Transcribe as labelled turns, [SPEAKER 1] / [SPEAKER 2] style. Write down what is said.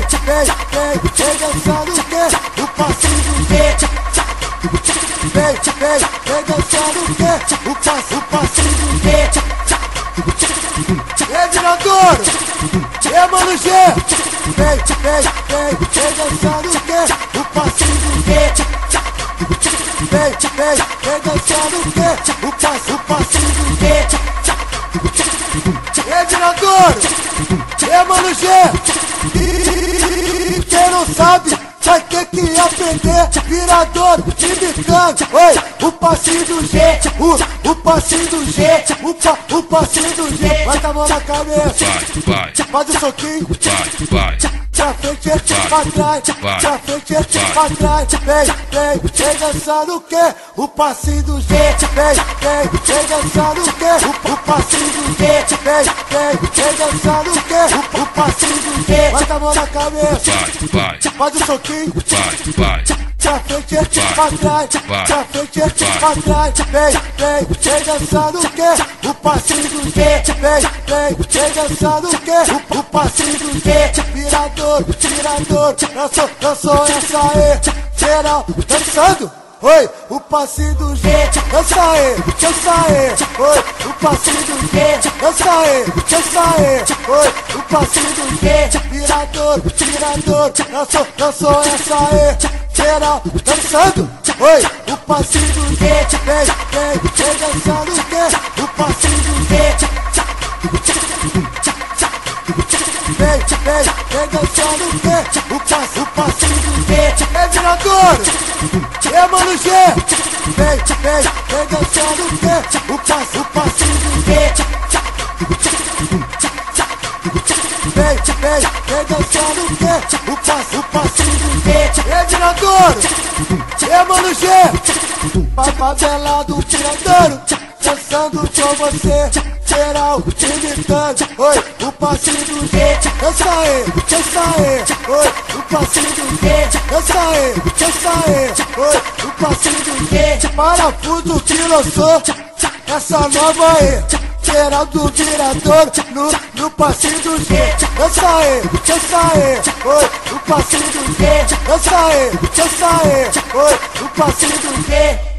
[SPEAKER 1] vem, vem, vem. Vem, vem, vem. Vem, vem, vem, vem. Vem, vem, vem G. Sabe vai ter que aprender? Virador de bicante Oi, o passinho do G O, o passinho do G O, pa, o passinho do G. Vai com a mão na cabeça.
[SPEAKER 2] Vai, vai,
[SPEAKER 1] Faz o soquinho.
[SPEAKER 2] Vai, vai,
[SPEAKER 1] Pra frente, pra trás. Pra frente, pra trás. Vem, vem, vem dançando o quê? O passinho do G. Vem, vem, vem dançando o quê? O, o passinho do G. Vem, vem, vem dançando o quê? O, passinho do G com a mão na cabeça Faz o soquinho Pra frente, pra trás, pra frente, pra trás Vem, vem, vem dançando o quê? O passinho do G Vem, vem, vem dançando o quê? O, o passinho do G Virador, virador Dançou, dançou essa aí Geral, dançando Oi, o passinho do G Dança aí, dança aí Oi, o passinho do G Dança aí, dança aí Oi, o passinho do G Virador, virador Dançou, dançou essa aí geral dançando. Oi, o passinho do G, vem, vem, vem dançando o quê? O passinho do G. Vem, vem, vem dançando o quê? O passo, o passinho do G. É diretor, é mano G. Vem, vem, vem dançando o quê? O passo, o passinho do G. Vem, vem, vem dançando o quê? O passo, o passinho do G. É diretor, é mano G. Favela do tiradouro, dançando com você. Geral, imitando, oi, o passinho do G. Dança aí, dança aí, oi, o passinho do G. Dança aí, dança aí, oi, o passinho do G. Parafuso lançou essa nova aí. Geral do virador no, no passinho do G. Dança aí, dança aí, oi, o passinho do G. Dança aí, dança aí, oi, o passinho do G.